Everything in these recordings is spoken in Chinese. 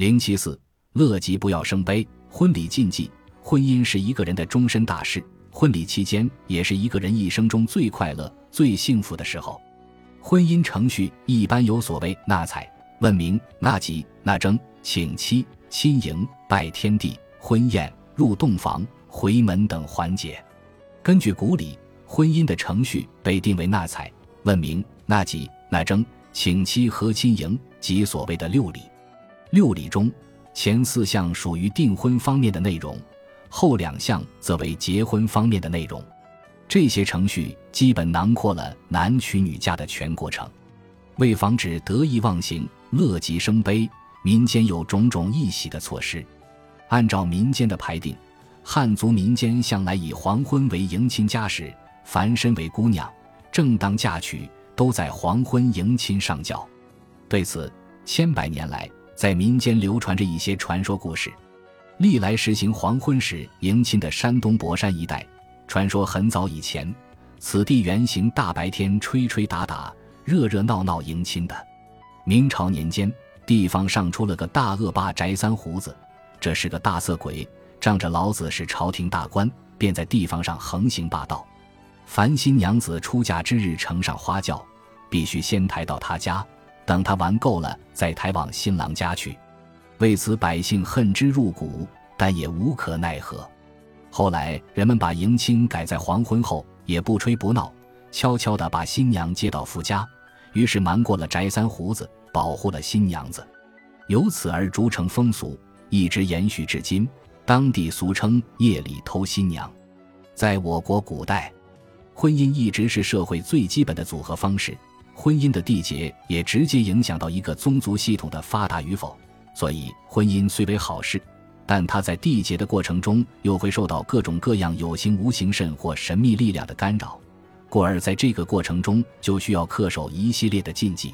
零七四，乐极不要生悲。婚礼禁忌：婚姻是一个人的终身大事，婚礼期间也是一个人一生中最快乐、最幸福的时候。婚姻程序一般有所谓纳采、问名、纳吉、纳征、请妻、亲迎、拜天地、婚宴、入洞房、回门等环节。根据古礼，婚姻的程序被定为纳采、问名、纳吉、纳征、请妻和亲迎及所谓的六礼。六礼中，前四项属于订婚方面的内容，后两项则为结婚方面的内容。这些程序基本囊括了男娶女嫁的全过程。为防止得意忘形、乐极生悲，民间有种种易喜的措施。按照民间的排定，汉族民间向来以黄昏为迎亲佳时，凡身为姑娘，正当嫁娶，都在黄昏迎亲上轿。对此，千百年来。在民间流传着一些传说故事，历来实行黄昏时迎亲的山东博山一带，传说很早以前，此地原行大白天吹吹打打、热热闹闹迎亲的。明朝年间，地方上出了个大恶霸翟三胡子，这是个大色鬼，仗着老子是朝廷大官，便在地方上横行霸道。凡新娘子出嫁之日乘上花轿，必须先抬到他家。等他玩够了，再抬往新郎家去。为此，百姓恨之入骨，但也无可奈何。后来，人们把迎亲改在黄昏后，也不吹不闹，悄悄地把新娘接到夫家，于是瞒过了翟三胡子，保护了新娘子，由此而逐成风俗，一直延续至今。当地俗称“夜里偷新娘”。在我国古代，婚姻一直是社会最基本的组合方式。婚姻的缔结也直接影响到一个宗族系统的发达与否，所以婚姻虽为好事，但它在缔结的过程中又会受到各种各样有形无形甚或神秘力量的干扰，故而在这个过程中就需要恪守一系列的禁忌。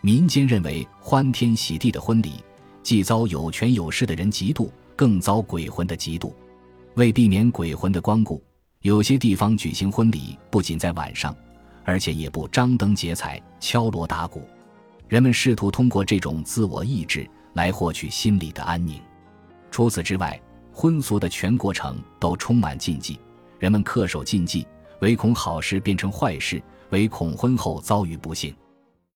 民间认为，欢天喜地的婚礼既遭有权有势的人嫉妒，更遭鬼魂的嫉妒。为避免鬼魂的光顾，有些地方举行婚礼不仅在晚上。而且也不张灯结彩、敲锣打鼓，人们试图通过这种自我意志来获取心理的安宁。除此之外，婚俗的全过程都充满禁忌，人们恪守禁忌，唯恐好事变成坏事，唯恐婚后遭遇不幸。